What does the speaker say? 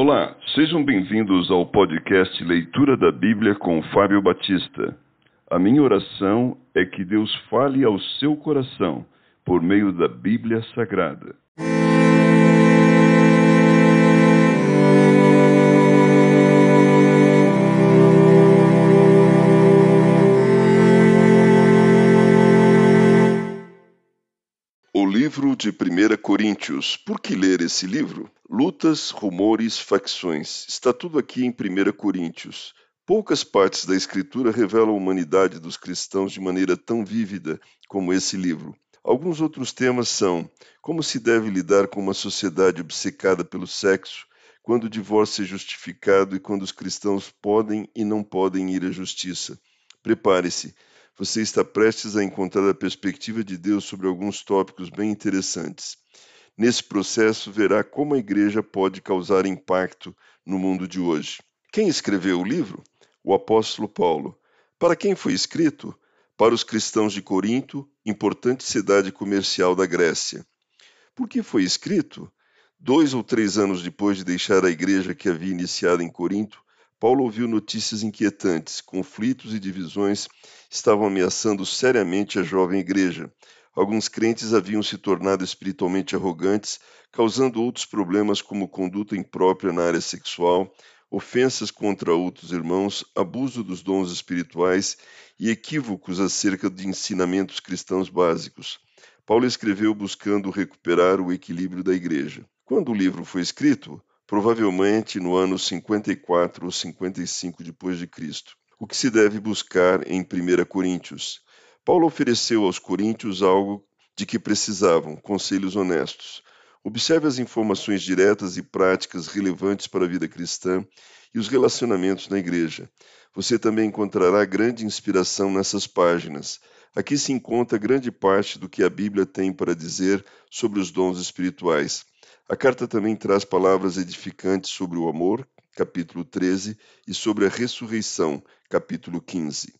Olá, sejam bem-vindos ao podcast Leitura da Bíblia com Fábio Batista. A minha oração é que Deus fale ao seu coração por meio da Bíblia Sagrada. O livro de 1 Coríntios. Por que ler esse livro? Lutas, rumores, facções. Está tudo aqui em 1 Coríntios. Poucas partes da Escritura revelam a humanidade dos cristãos de maneira tão vívida como esse livro. Alguns outros temas são como se deve lidar com uma sociedade obcecada pelo sexo, quando o divórcio é justificado e quando os cristãos podem e não podem ir à justiça. Prepare-se, você está prestes a encontrar a perspectiva de Deus sobre alguns tópicos bem interessantes. Nesse processo, verá como a igreja pode causar impacto no mundo de hoje. Quem escreveu o livro? O apóstolo Paulo. Para quem foi escrito? Para os cristãos de Corinto, importante cidade comercial da Grécia. Por que foi escrito? Dois ou três anos depois de deixar a igreja que havia iniciado em Corinto, Paulo ouviu notícias inquietantes. Conflitos e divisões estavam ameaçando seriamente a jovem igreja. Alguns crentes haviam se tornado espiritualmente arrogantes, causando outros problemas como conduta imprópria na área sexual, ofensas contra outros irmãos, abuso dos dons espirituais e equívocos acerca de ensinamentos cristãos básicos. Paulo escreveu buscando recuperar o equilíbrio da igreja. Quando o livro foi escrito, provavelmente no ano 54 ou 55 depois de Cristo. O que se deve buscar em 1 Coríntios? Paulo ofereceu aos coríntios algo de que precisavam, conselhos honestos. Observe as informações diretas e práticas relevantes para a vida cristã e os relacionamentos na igreja. Você também encontrará grande inspiração nessas páginas. Aqui se encontra grande parte do que a Bíblia tem para dizer sobre os dons espirituais. A carta também traz palavras edificantes sobre o amor, capítulo 13, e sobre a ressurreição, capítulo 15.